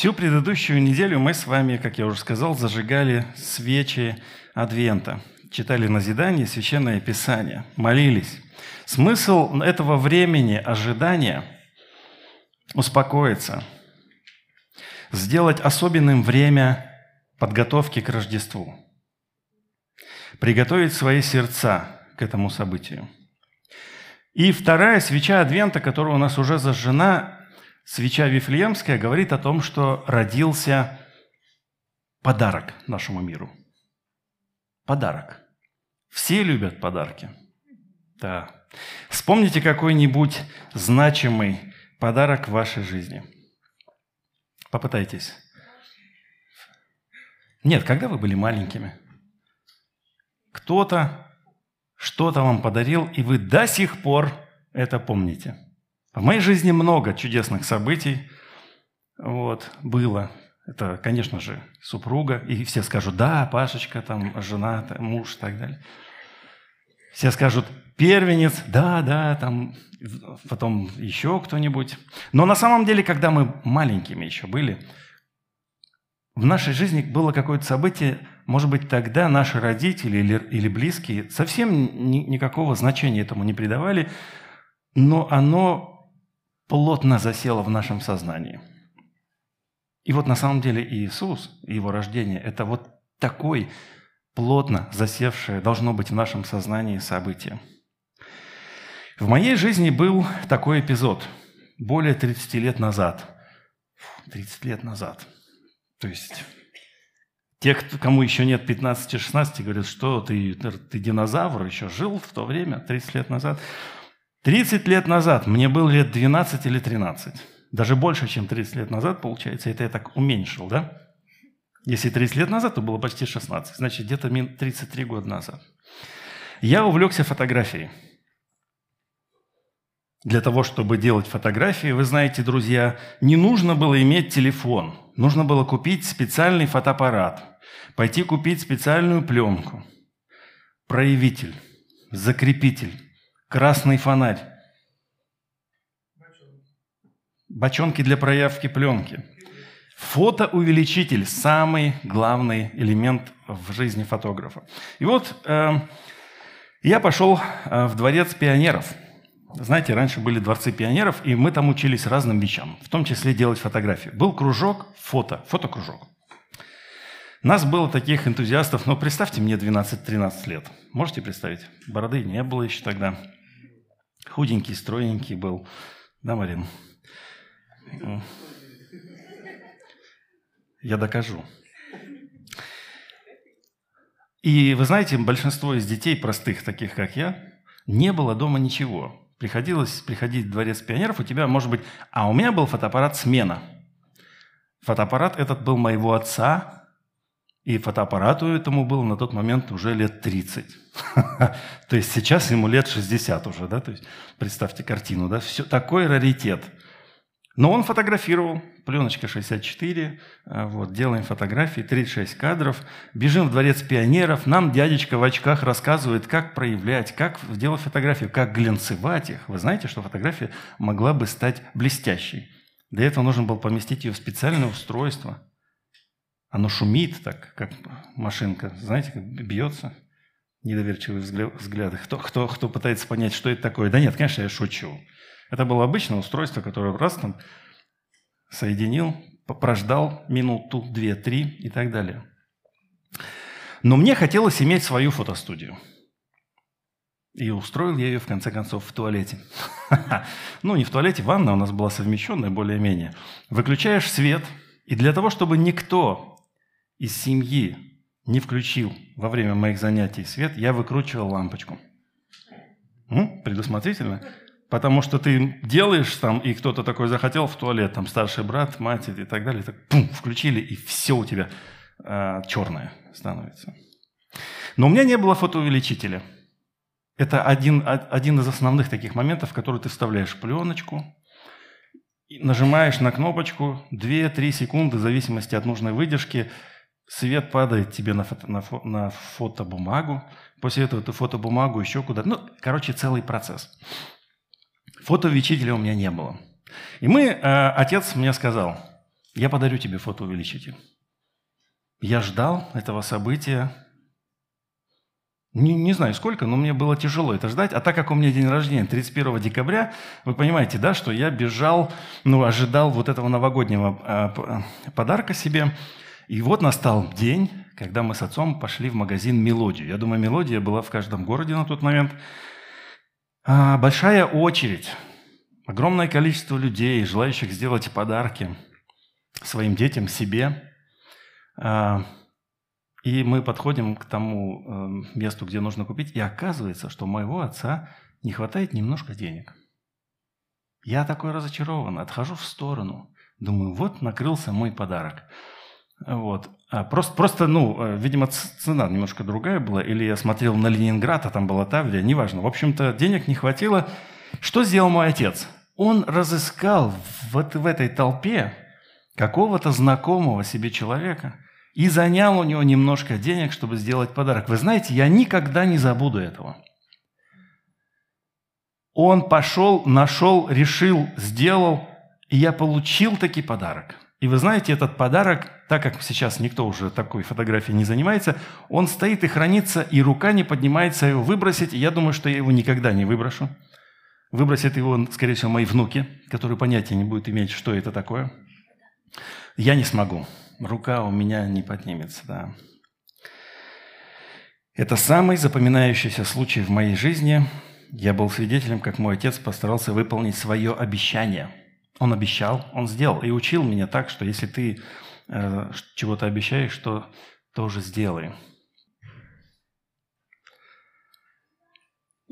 Всю предыдущую неделю мы с вами, как я уже сказал, зажигали свечи Адвента, читали назидание, священное писание, молились. Смысл этого времени ожидания – успокоиться, сделать особенным время подготовки к Рождеству, приготовить свои сердца к этому событию. И вторая свеча Адвента, которая у нас уже зажжена, свеча Вифлеемская говорит о том, что родился подарок нашему миру. Подарок. Все любят подарки. Да. Вспомните какой-нибудь значимый подарок в вашей жизни. Попытайтесь. Нет, когда вы были маленькими? Кто-то что-то вам подарил, и вы до сих пор это помните. В моей жизни много чудесных событий вот, было. Это, конечно же, супруга. И все скажут, да, Пашечка, там, жена, там, муж и так далее. Все скажут, первенец, да, да, там, потом еще кто-нибудь. Но на самом деле, когда мы маленькими еще были, в нашей жизни было какое-то событие, может быть, тогда наши родители или, или близкие совсем ни, никакого значения этому не придавали, но оно плотно засело в нашем сознании. И вот на самом деле Иисус и Его рождение – это вот такой плотно засевшее должно быть в нашем сознании событие. В моей жизни был такой эпизод более 30 лет назад. 30 лет назад. То есть те, кому еще нет 15-16, говорят, что ты, ты динозавр, еще жил в то время, 30 лет назад. 30 лет назад, мне было лет 12 или 13, даже больше, чем 30 лет назад, получается, это я так уменьшил, да? Если 30 лет назад, то было почти 16, значит, где-то 33 года назад. Я увлекся фотографией. Для того, чтобы делать фотографии, вы знаете, друзья, не нужно было иметь телефон. Нужно было купить специальный фотоаппарат, пойти купить специальную пленку, проявитель, закрепитель, красный фонарь, бочонки для проявки пленки. Фотоувеличитель – самый главный элемент в жизни фотографа. И вот э, я пошел э, в дворец пионеров. Знаете, раньше были дворцы пионеров, и мы там учились разным вещам, в том числе делать фотографии. Был кружок фото, фотокружок. Нас было таких энтузиастов, но представьте мне 12-13 лет. Можете представить? Бороды не было еще тогда. Худенький, стройненький был. Да, Марин? Я докажу. И вы знаете, большинство из детей простых, таких как я, не было дома ничего. Приходилось приходить в дворец пионеров, у тебя, может быть... А у меня был фотоаппарат «Смена». Фотоаппарат этот был моего отца, и фотоаппарату этому было на тот момент уже лет 30. То есть сейчас ему лет 60 уже, да? То есть представьте картину, да? Все, такой раритет. Но он фотографировал, пленочка 64, а, вот, делаем фотографии, 36 кадров, бежим в дворец пионеров, нам дядечка в очках рассказывает, как проявлять, как делать фотографию, как глянцевать их. Вы знаете, что фотография могла бы стать блестящей. Для этого нужно было поместить ее в специальное устройство – оно шумит так, как машинка, знаете, как бьется. Недоверчивые взгляды. Кто, кто, кто пытается понять, что это такое? Да нет, конечно, я шучу. Это было обычное устройство, которое раз там соединил, прождал минуту, две, три и так далее. Но мне хотелось иметь свою фотостудию. И устроил я ее, в конце концов, в туалете. Ну, не в туалете, ванна у нас была совмещенная более-менее. Выключаешь свет, и для того, чтобы никто из семьи не включил во время моих занятий свет, я выкручивал лампочку. Ну, предусмотрительно. Потому что ты делаешь там, и кто-то такой захотел в туалет, там старший брат, мать и так далее, так пум, включили, и все у тебя э, черное становится. Но у меня не было фотоувеличителя. Это один, один из основных таких моментов, в который ты вставляешь пленочку, нажимаешь на кнопочку 2-3 секунды, в зависимости от нужной выдержки, свет падает тебе на, фото, на, фо, на фотобумагу, после этого ты фотобумагу еще куда-то. Ну, короче, целый процесс. Фотовечителя у меня не было. И мы, э, отец мне сказал, я подарю тебе фотоувеличитель. Я ждал этого события, не, не знаю сколько, но мне было тяжело это ждать. А так как у меня день рождения 31 декабря, вы понимаете, да, что я бежал, ну, ожидал вот этого новогоднего э, подарка себе. И вот настал день, когда мы с отцом пошли в магазин «Мелодию». Я думаю, «Мелодия» была в каждом городе на тот момент. А, большая очередь, огромное количество людей, желающих сделать подарки своим детям, себе. А, и мы подходим к тому э, месту, где нужно купить, и оказывается, что у моего отца не хватает немножко денег. Я такой разочарован, отхожу в сторону. Думаю, вот накрылся мой подарок. Вот. А просто, просто, ну, э, видимо, цена немножко другая была, или я смотрел на Ленинград, а там была Таврия, неважно. В общем-то, денег не хватило. Что сделал мой отец? Он разыскал вот в этой толпе какого-то знакомого себе человека – и занял у него немножко денег, чтобы сделать подарок. Вы знаете, я никогда не забуду этого. Он пошел, нашел, решил, сделал, и я получил таки подарок. И вы знаете, этот подарок, так как сейчас никто уже такой фотографией не занимается, он стоит и хранится, и рука не поднимается его выбросить, я думаю, что я его никогда не выброшу. Выбросят его, скорее всего, мои внуки, которые понятия не будут иметь, что это такое. Я не смогу рука у меня не поднимется, да. Это самый запоминающийся случай в моей жизни. Я был свидетелем, как мой отец постарался выполнить свое обещание. Он обещал, он сделал и учил меня так, что если ты э, чего-то обещаешь, то тоже сделай.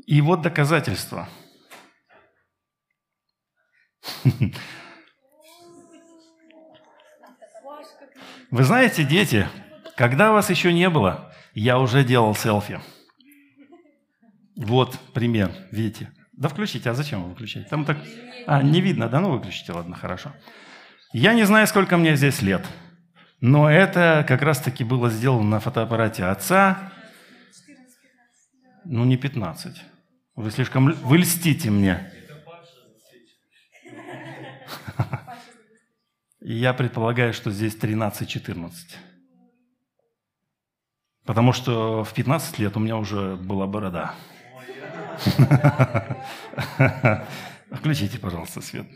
И вот доказательство. Вы знаете, дети, когда вас еще не было, я уже делал селфи. Вот пример, видите. Да включите, а зачем вы выключаете? Там так... А, не видно, да? Ну, выключите, ладно, хорошо. Я не знаю, сколько мне здесь лет, но это как раз-таки было сделано на фотоаппарате отца. Ну, не 15. Вы слишком... Вы льстите мне. И я предполагаю, что здесь 13-14. Потому что в 15 лет у меня уже была борода. Включите, пожалуйста, свет.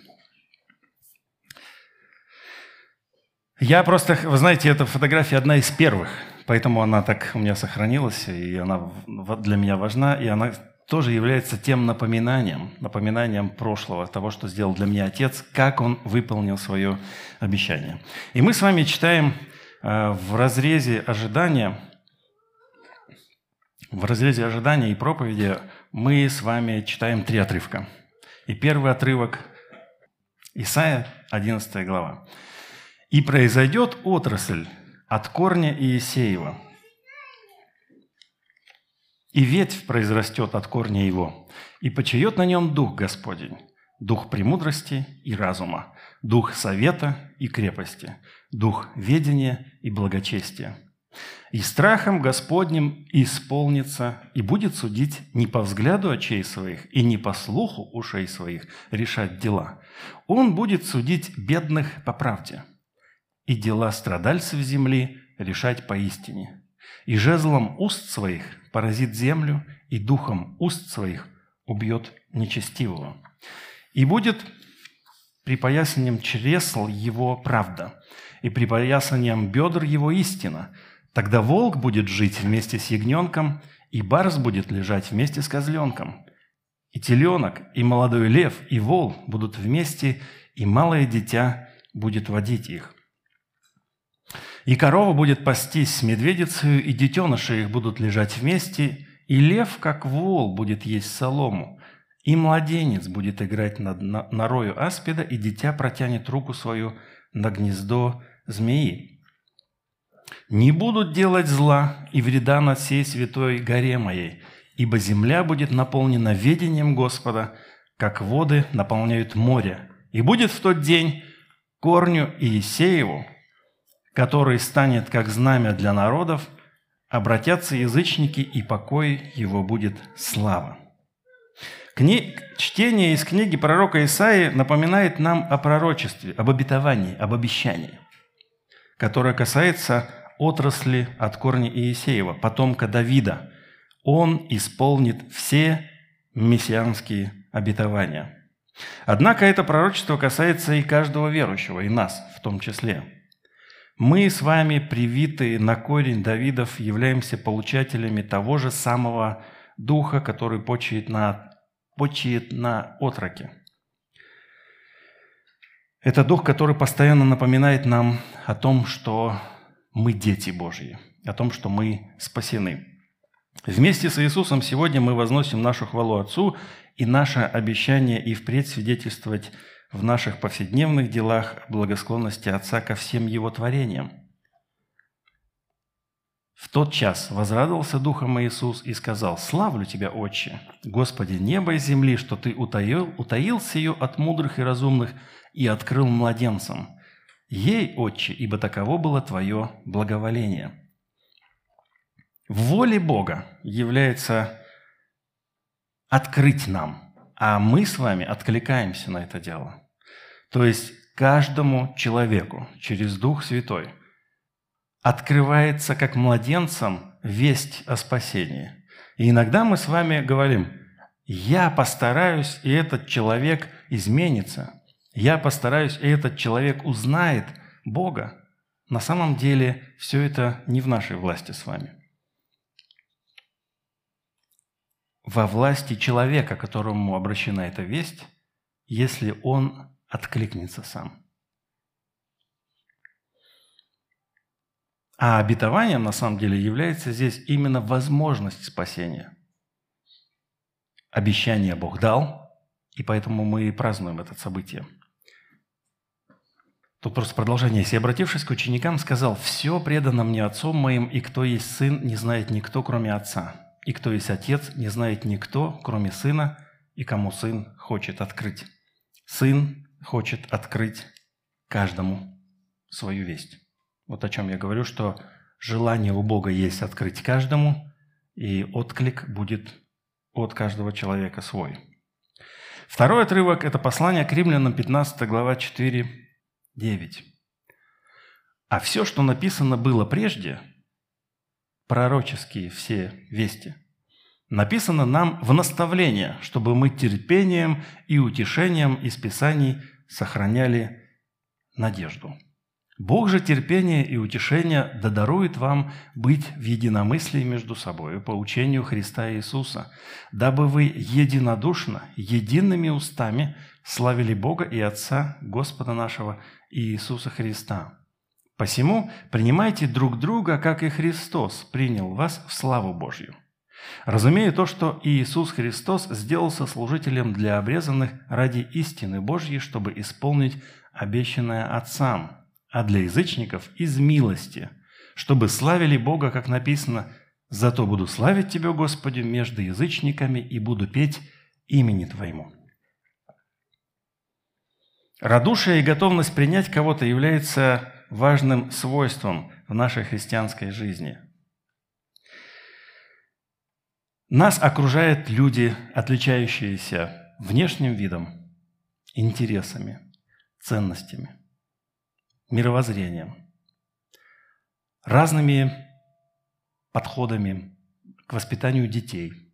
Я просто, вы знаете, эта фотография одна из первых, поэтому она так у меня сохранилась, и она для меня важна, и она тоже является тем напоминанием, напоминанием прошлого, того, что сделал для меня Отец, как Он выполнил свое обещание. И мы с вами читаем э, в разрезе ожидания, в разрезе ожидания и проповеди мы с вами читаем три отрывка. И первый отрывок Исаия, 11 глава. «И произойдет отрасль от корня Иисеева, и ветвь произрастет от корня его, и почает на нем Дух Господень, Дух премудрости и разума, Дух совета и крепости, Дух ведения и благочестия. И страхом Господним исполнится и будет судить не по взгляду очей своих и не по слуху ушей своих решать дела. Он будет судить бедных по правде и дела страдальцев земли решать поистине и жезлом уст своих поразит землю, и духом уст своих убьет нечестивого. И будет припоясанием чресл его правда, и припоясанием бедр его истина. Тогда волк будет жить вместе с ягненком, и барс будет лежать вместе с козленком. И теленок, и молодой лев, и вол будут вместе, и малое дитя будет водить их. И корова будет пастись с медведицей, и детеныши их будут лежать вместе, и лев, как вол, будет есть солому, и младенец будет играть над норою аспида, и дитя протянет руку свою на гнездо змеи. Не будут делать зла и вреда на всей святой горе моей, ибо земля будет наполнена ведением Господа, как воды наполняют море. И будет в тот день корню Иисееву, который станет как знамя для народов, обратятся язычники, и покой его будет слава. Кни... Чтение из книги пророка Исаии напоминает нам о пророчестве, об обетовании, об обещании, которое касается отрасли от корня Иисеева, потомка Давида. Он исполнит все мессианские обетования. Однако это пророчество касается и каждого верующего, и нас в том числе. Мы с вами, привитые на корень Давидов, являемся получателями того же самого духа, который почиет на, почиет на отроке. Это дух, который постоянно напоминает нам о том, что мы дети Божьи, о том, что мы спасены. Вместе с Иисусом сегодня мы возносим нашу хвалу Отцу и наше обещание и впредь свидетельствовать в наших повседневных делах благосклонности Отца ко всем Его творениям. В тот час возрадовался Духом Иисус и сказал, «Славлю Тебя, Отче, Господи неба и земли, что Ты утаил, утаил сию от мудрых и разумных и открыл младенцам. Ей, Отче, ибо таково было Твое благоволение». В воле Бога является открыть нам, а мы с вами откликаемся на это дело. То есть каждому человеку через Дух Святой открывается как младенцам весть о спасении. И иногда мы с вами говорим, я постараюсь, и этот человек изменится. Я постараюсь, и этот человек узнает Бога. На самом деле все это не в нашей власти с вами. Во власти человека, которому обращена эта весть, если он откликнется сам. А обетованием на самом деле является здесь именно возможность спасения. Обещание Бог дал, и поэтому мы и празднуем это событие. Тут просто продолжение. «Если, обратившись к ученикам, сказал, «Все предано мне Отцом моим, и кто есть Сын, не знает никто, кроме Отца, и кто есть Отец, не знает никто, кроме Сына, и кому Сын хочет открыть». Сын хочет открыть каждому свою весть. Вот о чем я говорю, что желание у Бога есть открыть каждому, и отклик будет от каждого человека свой. Второй отрывок – это послание к римлянам, 15 глава 4, 9. «А все, что написано было прежде, пророческие все вести, написано нам в наставление, чтобы мы терпением и утешением из Писаний – сохраняли надежду. Бог же терпения и утешения додарует вам быть в единомыслии между собой по учению Христа Иисуса, дабы вы единодушно, едиными устами славили Бога и Отца Господа нашего Иисуса Христа. Посему принимайте друг друга, как и Христос принял вас в славу Божью. Разумея то, что Иисус Христос сделался служителем для обрезанных ради истины Божьей, чтобы исполнить обещанное Отцам, а для язычников – из милости, чтобы славили Бога, как написано «Зато буду славить Тебя, Господи, между язычниками и буду петь имени Твоему». Радушие и готовность принять кого-то является важным свойством в нашей христианской жизни – нас окружают люди, отличающиеся внешним видом, интересами, ценностями, мировоззрением, разными подходами к воспитанию детей,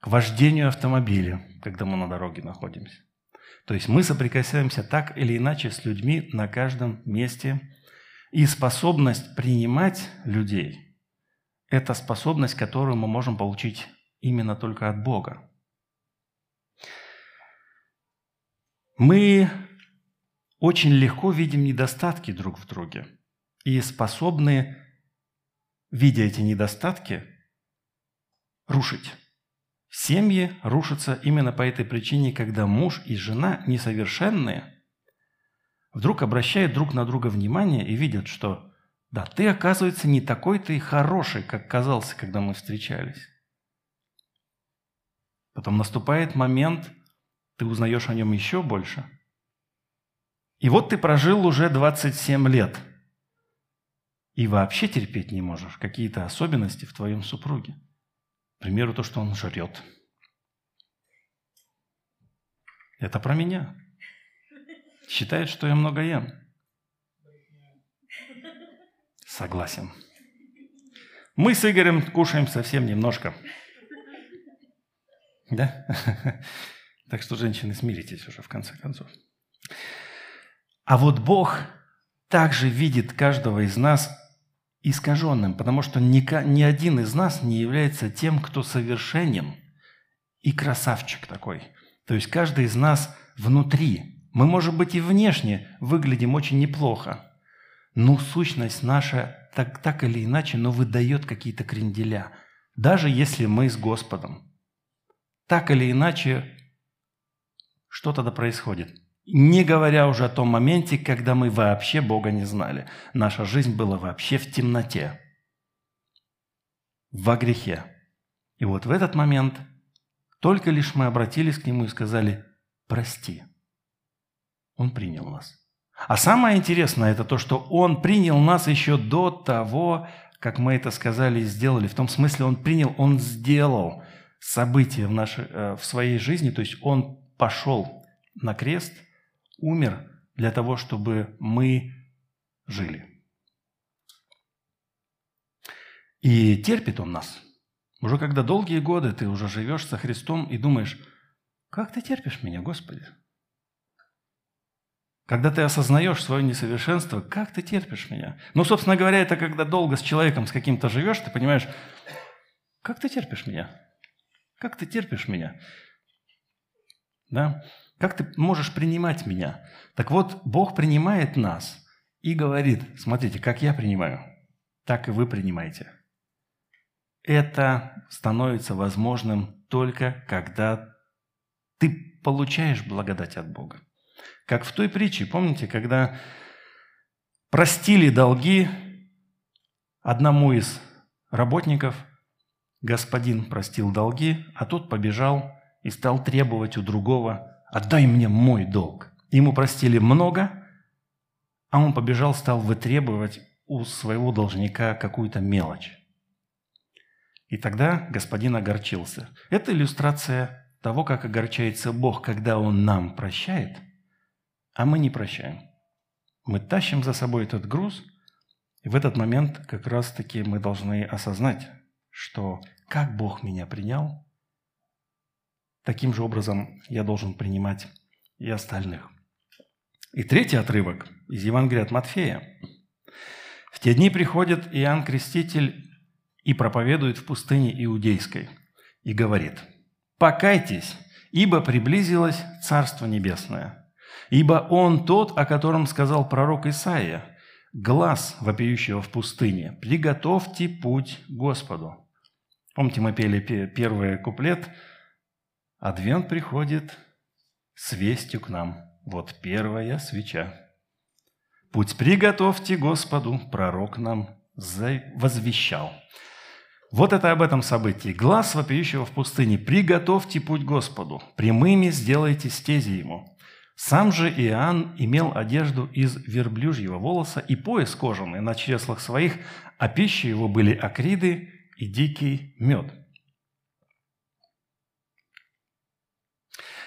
к вождению автомобиля, когда мы на дороге находимся. То есть мы соприкасаемся так или иначе с людьми на каждом месте, и способность принимать людей – это способность, которую мы можем получить именно только от Бога. Мы очень легко видим недостатки друг в друге и способны, видя эти недостатки, рушить. Семьи рушатся именно по этой причине, когда муж и жена несовершенные, вдруг обращают друг на друга внимание и видят, что да, ты, оказывается, не такой ты хороший, как казался, когда мы встречались. Потом наступает момент, ты узнаешь о нем еще больше. И вот ты прожил уже 27 лет. И вообще терпеть не можешь какие-то особенности в твоем супруге. К примеру, то, что он жрет. Это про меня. Считает, что я много ем. Согласен. Мы с Игорем кушаем совсем немножко. Да? Так что, женщины, смиритесь уже в конце концов. А вот Бог также видит каждого из нас искаженным, потому что ни, один из нас не является тем, кто совершенен и красавчик такой. То есть каждый из нас внутри. Мы, может быть, и внешне выглядим очень неплохо, но сущность наша так, так или иначе, но выдает какие-то кренделя, даже если мы с Господом. Так или иначе, что тогда происходит? Не говоря уже о том моменте, когда мы вообще Бога не знали. Наша жизнь была вообще в темноте, во грехе. И вот в этот момент только лишь мы обратились к Нему и сказали «Прости». Он принял нас. А самое интересное – это то, что Он принял нас еще до того, как мы это сказали и сделали. В том смысле Он принял, Он сделал события в, нашей, э, в своей жизни, то есть Он пошел на крест, умер для того, чтобы мы жили. И терпит Он нас. Уже когда долгие годы ты уже живешь со Христом и думаешь, как ты терпишь меня, Господи? Когда ты осознаешь свое несовершенство, как ты терпишь меня? Ну, собственно говоря, это когда долго с человеком, с каким-то живешь, ты понимаешь, как ты терпишь меня? Как ты терпишь меня? Да? Как ты можешь принимать меня? Так вот, Бог принимает нас и говорит, смотрите, как я принимаю, так и вы принимаете. Это становится возможным только когда ты получаешь благодать от Бога. Как в той притче, помните, когда простили долги одному из работников, господин простил долги, а тот побежал и стал требовать у другого «отдай мне мой долг». Ему простили много, а он побежал, стал вытребовать у своего должника какую-то мелочь. И тогда господин огорчился. Это иллюстрация того, как огорчается Бог, когда Он нам прощает, а мы не прощаем. Мы тащим за собой этот груз, и в этот момент как раз-таки мы должны осознать, что как Бог меня принял, Таким же образом я должен принимать и остальных. И третий отрывок из Евангелия от Матфея. В те дни приходит Иоанн Креститель и проповедует в пустыне Иудейской и говорит, «Покайтесь, ибо приблизилось Царство Небесное. Ибо Он тот, о котором сказал пророк Исаия, глаз вопиющего в пустыне, приготовьте путь Господу». Помните, мы пели первый куплет – Адвент приходит с вестью к нам. Вот первая свеча. Путь приготовьте Господу, пророк нам возвещал. Вот это об этом событии. Глаз вопиющего в пустыне. Приготовьте путь Господу, прямыми сделайте стези ему. Сам же Иоанн имел одежду из верблюжьего волоса и пояс кожаный на чреслах своих, а пищей его были акриды и дикий мед –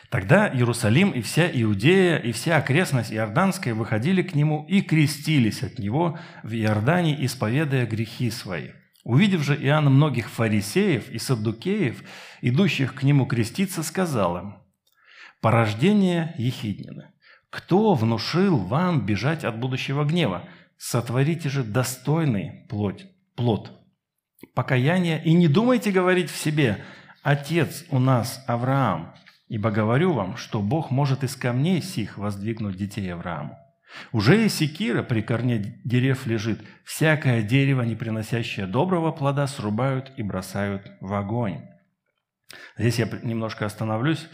Тогда Иерусалим и вся Иудея, и вся окрестность Иорданская выходили к нему и крестились от него в Иордане, исповедуя грехи свои. Увидев же Иоанн многих фарисеев и саддукеев, идущих к нему креститься, сказал им, «Порождение Ехиднины, кто внушил вам бежать от будущего гнева? Сотворите же достойный плоть, плод покаяния и не думайте говорить в себе, «Отец у нас Авраам», Ибо говорю вам, что Бог может из камней сих воздвигнуть детей Аврааму. Уже и секира при корне дерев лежит. Всякое дерево, не приносящее доброго плода, срубают и бросают в огонь. Здесь я немножко остановлюсь.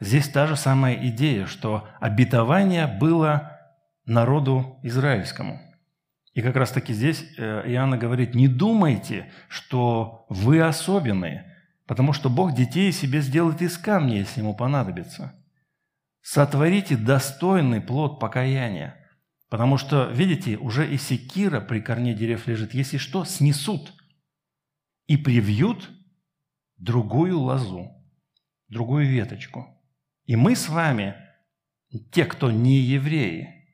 Здесь та же самая идея, что обетование было народу израильскому. И как раз таки здесь э, Иоанна говорит, не думайте, что вы особенные – Потому что Бог детей себе сделает из камня, если ему понадобится. Сотворите достойный плод покаяния. Потому что, видите, уже и секира при корне дерев лежит. Если что, снесут и привьют другую лозу, другую веточку. И мы с вами, те, кто не евреи,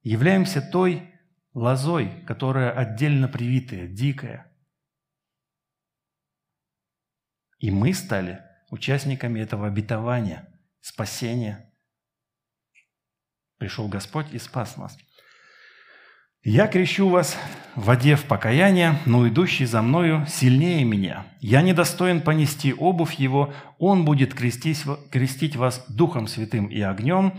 являемся той лозой, которая отдельно привитая, дикая. И мы стали участниками этого обетования, спасения. Пришел Господь и спас нас – «Я крещу вас в воде в покаяние, но идущий за мною сильнее меня. Я недостоин понести обувь его, он будет крестить, крестить вас Духом Святым и огнем,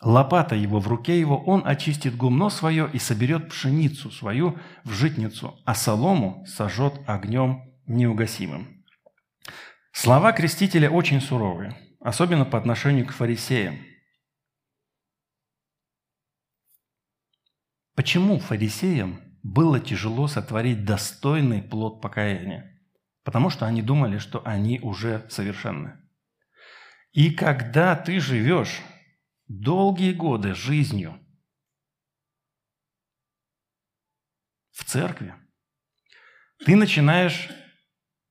лопата его в руке его, он очистит гумно свое и соберет пшеницу свою в житницу, а солому сожжет огнем неугасимым». Слова крестителя очень суровые, особенно по отношению к фарисеям – Почему фарисеям было тяжело сотворить достойный плод покаяния? Потому что они думали, что они уже совершенны. И когда ты живешь долгие годы жизнью в церкви, ты начинаешь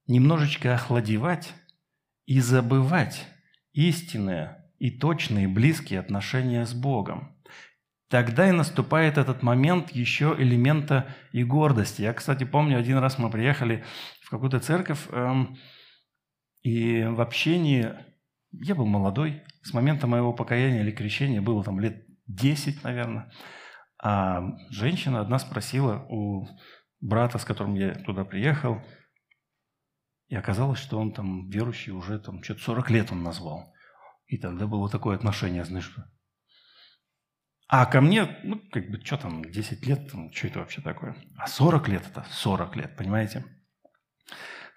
немножечко охладевать и забывать истинные и точные близкие отношения с Богом. Тогда и наступает этот момент еще элемента и гордости. Я, кстати, помню, один раз мы приехали в какую-то церковь, эм, и в общении, я был молодой, с момента моего покаяния или крещения было там лет 10, наверное, а женщина одна спросила у брата, с которым я туда приехал, и оказалось, что он там верующий уже там что-то 40 лет он назвал. И тогда было такое отношение, знаешь, а ко мне, ну, как бы, что там, 10 лет, что это вообще такое? А 40 лет это 40 лет, понимаете?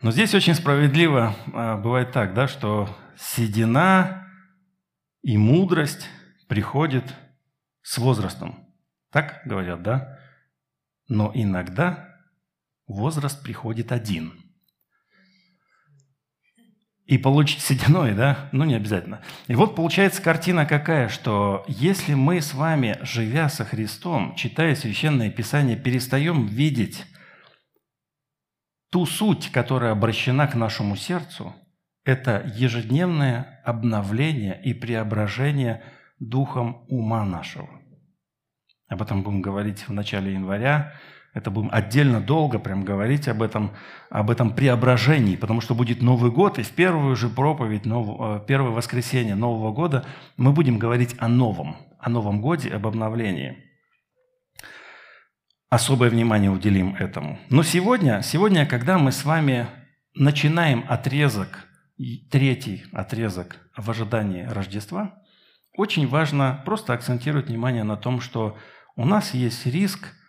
Но здесь очень справедливо а, бывает так, да, что седина и мудрость приходит с возрастом. Так говорят, да? Но иногда возраст приходит один – и получить сединой, да? Ну, не обязательно. И вот получается картина какая, что если мы с вами, живя со Христом, читая Священное Писание, перестаем видеть ту суть, которая обращена к нашему сердцу, это ежедневное обновление и преображение духом ума нашего. Об этом будем говорить в начале января. Это будем отдельно долго прям говорить об этом, об этом преображении, потому что будет Новый год, и в первую же проповедь, нов, э, первое воскресенье Нового года мы будем говорить о новом, о Новом годе, об обновлении. Особое внимание уделим этому. Но сегодня, сегодня, когда мы с вами начинаем отрезок, третий отрезок в ожидании Рождества, очень важно просто акцентировать внимание на том, что у нас есть риск –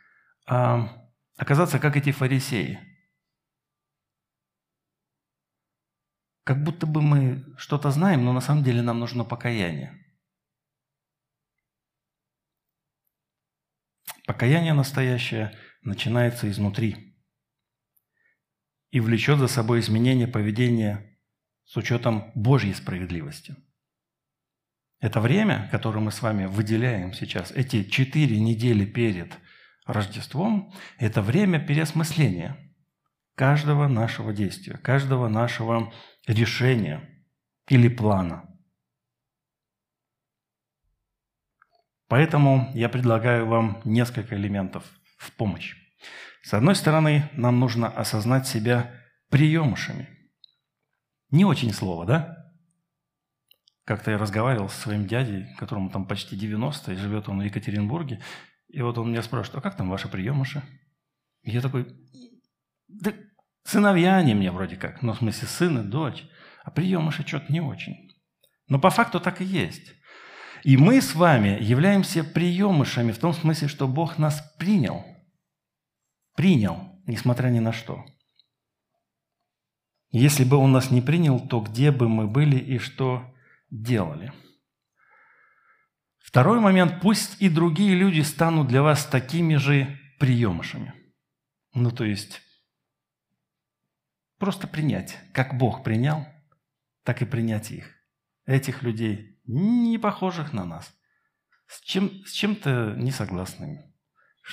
оказаться как эти фарисеи. Как будто бы мы что-то знаем, но на самом деле нам нужно покаяние. Покаяние настоящее начинается изнутри и влечет за собой изменение поведения с учетом Божьей справедливости. Это время, которое мы с вами выделяем сейчас, эти четыре недели перед Рождеством – это время переосмысления каждого нашего действия, каждого нашего решения или плана. Поэтому я предлагаю вам несколько элементов в помощь. С одной стороны, нам нужно осознать себя приемышами. Не очень слово, да? Как-то я разговаривал со своим дядей, которому там почти 90, и живет он в Екатеринбурге, и вот он меня спрашивает, а как там ваши приемыши? И я такой, да сыновья они мне вроде как, ну, в смысле, сын и дочь, а приемыши что-то не очень. Но по факту так и есть. И мы с вами являемся приемышами в том смысле, что Бог нас принял. Принял, несмотря ни на что. Если бы Он нас не принял, то где бы мы были и что делали – Второй момент, пусть и другие люди станут для вас такими же приемышами. Ну, то есть, просто принять. Как Бог принял, так и принять их. Этих людей, не похожих на нас, с, чем, с чем-то несогласными,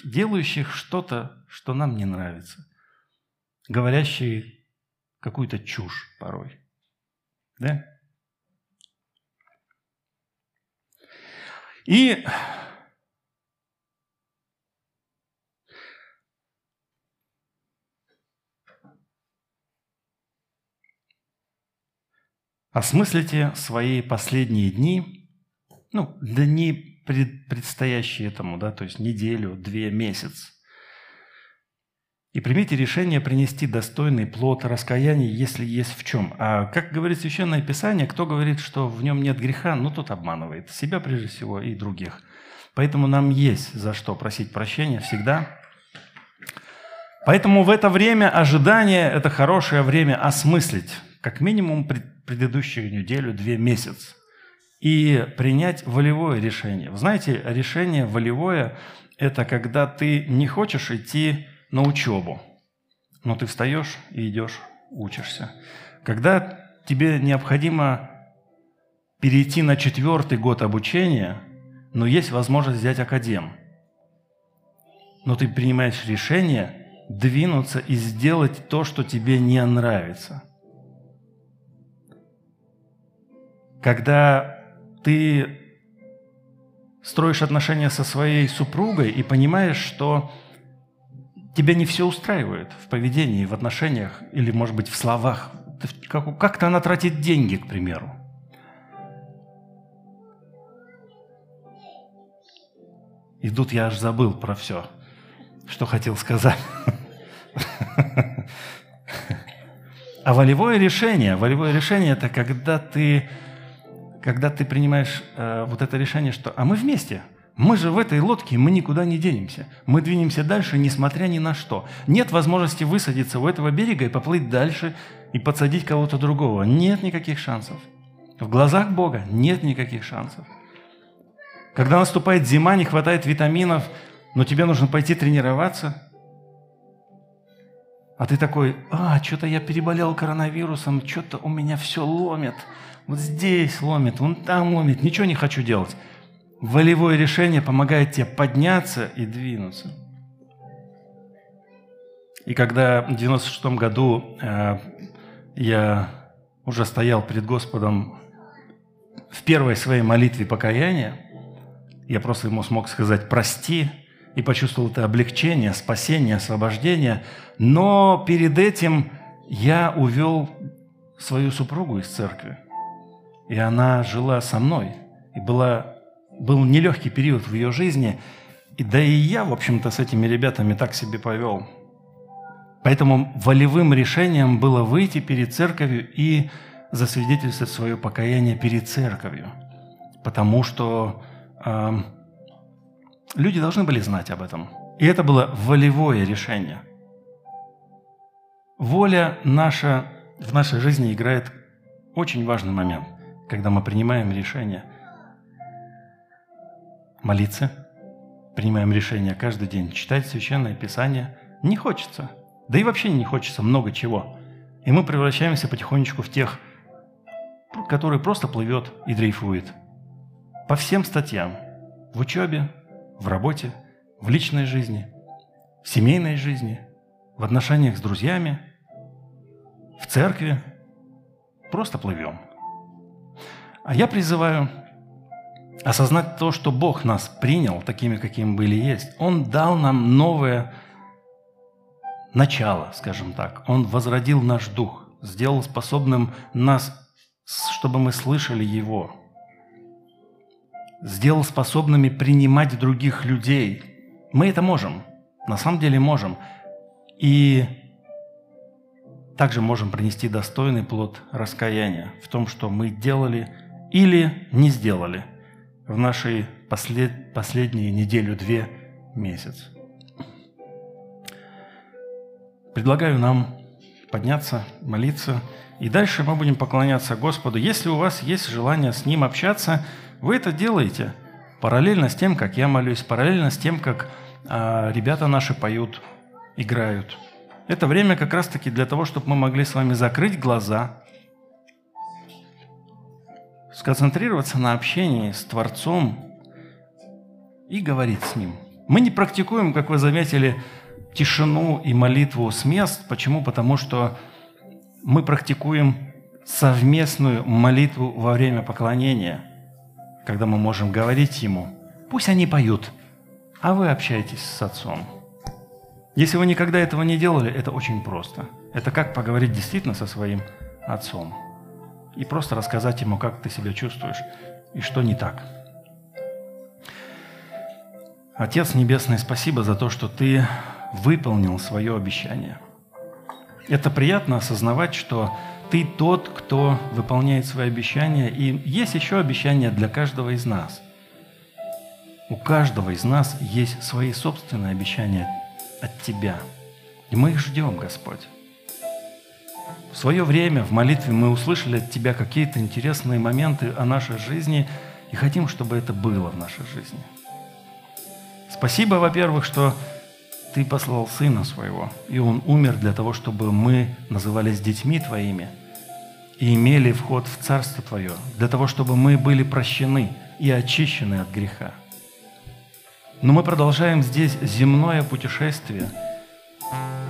делающих что-то, что нам не нравится, говорящие какую-то чушь порой. Да? И осмыслите свои последние дни, ну, дни предстоящие этому, да, то есть неделю, две, месяц. И примите решение принести достойный плод раскаяния, если есть в чем. А как говорит Священное Писание, кто говорит, что в нем нет греха, ну, тот обманывает себя прежде всего и других. Поэтому нам есть за что просить прощения всегда. Поэтому в это время ожидания – это хорошее время осмыслить, как минимум предыдущую неделю, две месяца, и принять волевое решение. Вы знаете, решение волевое – это когда ты не хочешь идти на учебу, но ты встаешь и идешь, учишься. Когда тебе необходимо перейти на четвертый год обучения, но есть возможность взять академ, но ты принимаешь решение двинуться и сделать то, что тебе не нравится. Когда ты строишь отношения со своей супругой и понимаешь, что тебя не все устраивает в поведении, в отношениях или, может быть, в словах. Как-то она тратит деньги, к примеру. И тут я аж забыл про все, что хотел сказать. А волевое решение, волевое решение – это когда ты, когда ты принимаешь э, вот это решение, что «а мы вместе», мы же в этой лодке, мы никуда не денемся. Мы двинемся дальше, несмотря ни на что. Нет возможности высадиться у этого берега и поплыть дальше и подсадить кого-то другого. Нет никаких шансов. В глазах Бога нет никаких шансов. Когда наступает зима, не хватает витаминов, но тебе нужно пойти тренироваться, а ты такой, а, что-то я переболел коронавирусом, что-то у меня все ломит. Вот здесь ломит, вон там ломит, ничего не хочу делать волевое решение помогает тебе подняться и двинуться. И когда в 96 году э, я уже стоял перед Господом в первой своей молитве покаяния, я просто ему смог сказать «прости», и почувствовал это облегчение, спасение, освобождение. Но перед этим я увел свою супругу из церкви, и она жила со мной, и была был нелегкий период в ее жизни, и да и я, в общем-то, с этими ребятами так себе повел. Поэтому волевым решением было выйти перед церковью и засвидетельствовать свое покаяние перед церковью. Потому что э, люди должны были знать об этом. И это было волевое решение. Воля наша в нашей жизни играет очень важный момент, когда мы принимаем решение – молиться, принимаем решение каждый день, читать Священное Писание. Не хочется. Да и вообще не хочется много чего. И мы превращаемся потихонечку в тех, которые просто плывет и дрейфует. По всем статьям. В учебе, в работе, в личной жизни, в семейной жизни, в отношениях с друзьями, в церкви. Просто плывем. А я призываю осознать то, что Бог нас принял такими, какими были есть. Он дал нам новое начало, скажем так. Он возродил наш дух, сделал способным нас, чтобы мы слышали Его. Сделал способными принимать других людей. Мы это можем, на самом деле можем. И также можем принести достойный плод раскаяния в том, что мы делали или не сделали – в нашей послед... последние неделю-две месяц. Предлагаю нам подняться, молиться, и дальше мы будем поклоняться Господу. Если у вас есть желание с Ним общаться, вы это делаете параллельно с тем, как я молюсь, параллельно с тем, как а, ребята наши поют, играют. Это время как раз-таки для того, чтобы мы могли с вами закрыть глаза – сконцентрироваться на общении с Творцом и говорить с Ним. Мы не практикуем, как вы заметили, тишину и молитву с мест. Почему? Потому что мы практикуем совместную молитву во время поклонения, когда мы можем говорить Ему Пусть они поют, а вы общаетесь с Отцом. Если вы никогда этого не делали, это очень просто. Это как поговорить действительно со своим Отцом. И просто рассказать Ему, как ты себя чувствуешь и что не так. Отец Небесный, спасибо за то, что Ты выполнил свое обещание. Это приятно осознавать, что Ты тот, кто выполняет свои обещания, и есть еще обещания для каждого из нас. У каждого из нас есть свои собственные обещания от Тебя. И мы их ждем, Господь. В свое время в молитве мы услышали от Тебя какие-то интересные моменты о нашей жизни и хотим, чтобы это было в нашей жизни. Спасибо, во-первых, что Ты послал Сына Своего, и Он умер для того, чтобы мы назывались детьми Твоими и имели вход в Царство Твое, для того, чтобы мы были прощены и очищены от греха. Но мы продолжаем здесь земное путешествие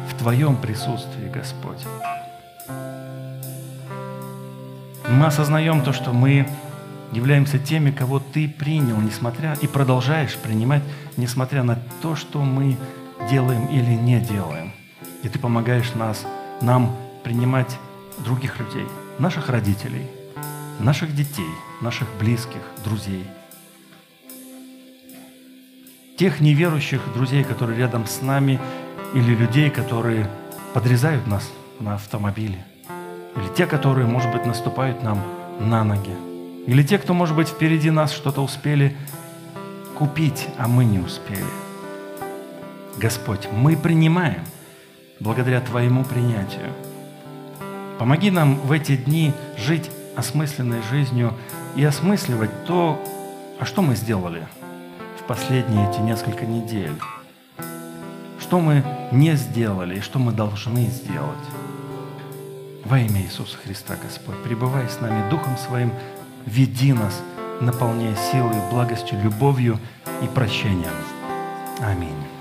в Твоем присутствии, Господь. Мы осознаем то, что мы являемся теми, кого Ты принял, несмотря и продолжаешь принимать, несмотря на то, что мы делаем или не делаем. И Ты помогаешь нас, нам принимать других людей, наших родителей, наших детей, наших близких, друзей. Тех неверующих друзей, которые рядом с нами, или людей, которые подрезают нас на автомобиле – или те, которые, может быть, наступают нам на ноги. Или те, кто, может быть, впереди нас что-то успели купить, а мы не успели. Господь, мы принимаем благодаря Твоему принятию. Помоги нам в эти дни жить осмысленной жизнью и осмысливать то, а что мы сделали в последние эти несколько недель. Что мы не сделали и что мы должны сделать. Во имя Иисуса Христа, Господь, пребывай с нами Духом Своим, веди нас, наполняя силой, благостью, любовью и прощением. Аминь.